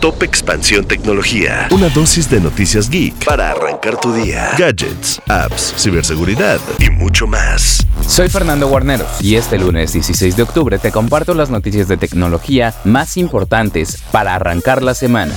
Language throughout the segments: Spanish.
Top Expansión Tecnología. Una dosis de noticias geek para arrancar tu día. Gadgets, apps, ciberseguridad y mucho más. Soy Fernando Guarneros y este lunes 16 de octubre te comparto las noticias de tecnología más importantes para arrancar la semana.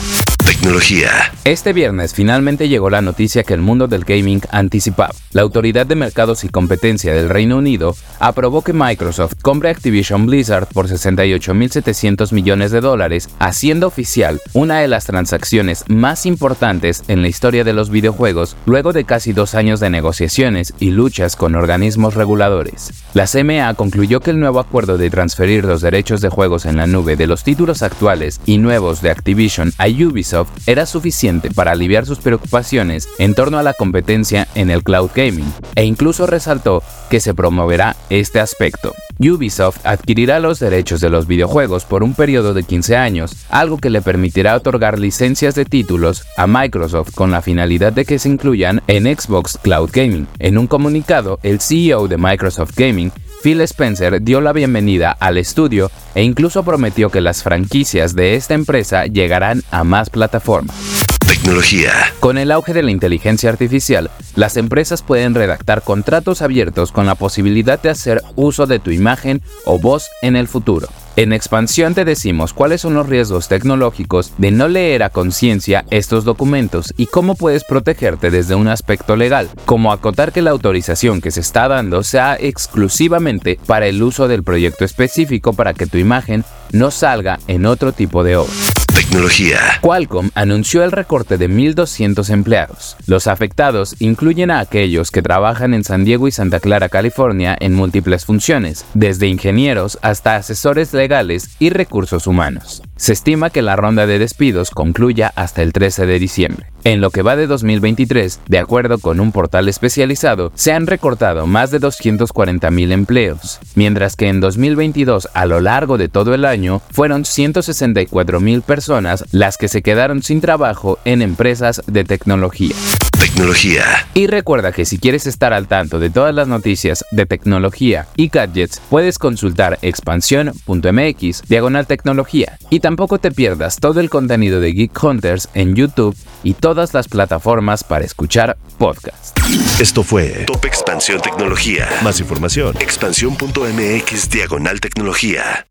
Este viernes finalmente llegó la noticia que el mundo del gaming anticipaba. La Autoridad de Mercados y Competencia del Reino Unido aprobó que Microsoft compre Activision Blizzard por 68.700 millones de dólares, haciendo oficial una de las transacciones más importantes en la historia de los videojuegos luego de casi dos años de negociaciones y luchas con organismos reguladores. La CMA concluyó que el nuevo acuerdo de transferir los derechos de juegos en la nube de los títulos actuales y nuevos de Activision a Ubisoft era suficiente para aliviar sus preocupaciones en torno a la competencia en el cloud gaming, e incluso resaltó que se promoverá este aspecto. Ubisoft adquirirá los derechos de los videojuegos por un periodo de 15 años, algo que le permitirá otorgar licencias de títulos a Microsoft con la finalidad de que se incluyan en Xbox Cloud Gaming. En un comunicado, el CEO de Microsoft Gaming Phil Spencer dio la bienvenida al estudio e incluso prometió que las franquicias de esta empresa llegarán a más plataformas. Tecnología. Con el auge de la inteligencia artificial, las empresas pueden redactar contratos abiertos con la posibilidad de hacer uso de tu imagen o voz en el futuro. En expansión te decimos cuáles son los riesgos tecnológicos de no leer a conciencia estos documentos y cómo puedes protegerte desde un aspecto legal, como acotar que la autorización que se está dando sea exclusivamente para el uso del proyecto específico para que tu imagen no salga en otro tipo de obra. Tecnología. Qualcomm anunció el recorte de 1.200 empleados. Los afectados incluyen a aquellos que trabajan en San Diego y Santa Clara, California, en múltiples funciones, desde ingenieros hasta asesores legales y recursos humanos. Se estima que la ronda de despidos concluya hasta el 13 de diciembre. En lo que va de 2023, de acuerdo con un portal especializado, se han recortado más de 240.000 empleos, mientras que en 2022, a lo largo de todo el año, fueron 164.000 personas las que se quedaron sin trabajo en empresas de tecnología. Tecnología. Y recuerda que si quieres estar al tanto de todas las noticias de tecnología y gadgets, puedes consultar expansión.mx diagonal tecnología. Y tampoco te pierdas todo el contenido de Geek Hunters en YouTube y todas las plataformas para escuchar podcasts. Esto fue Top Expansión Tecnología. Más información, expansión.mx diagonal tecnología.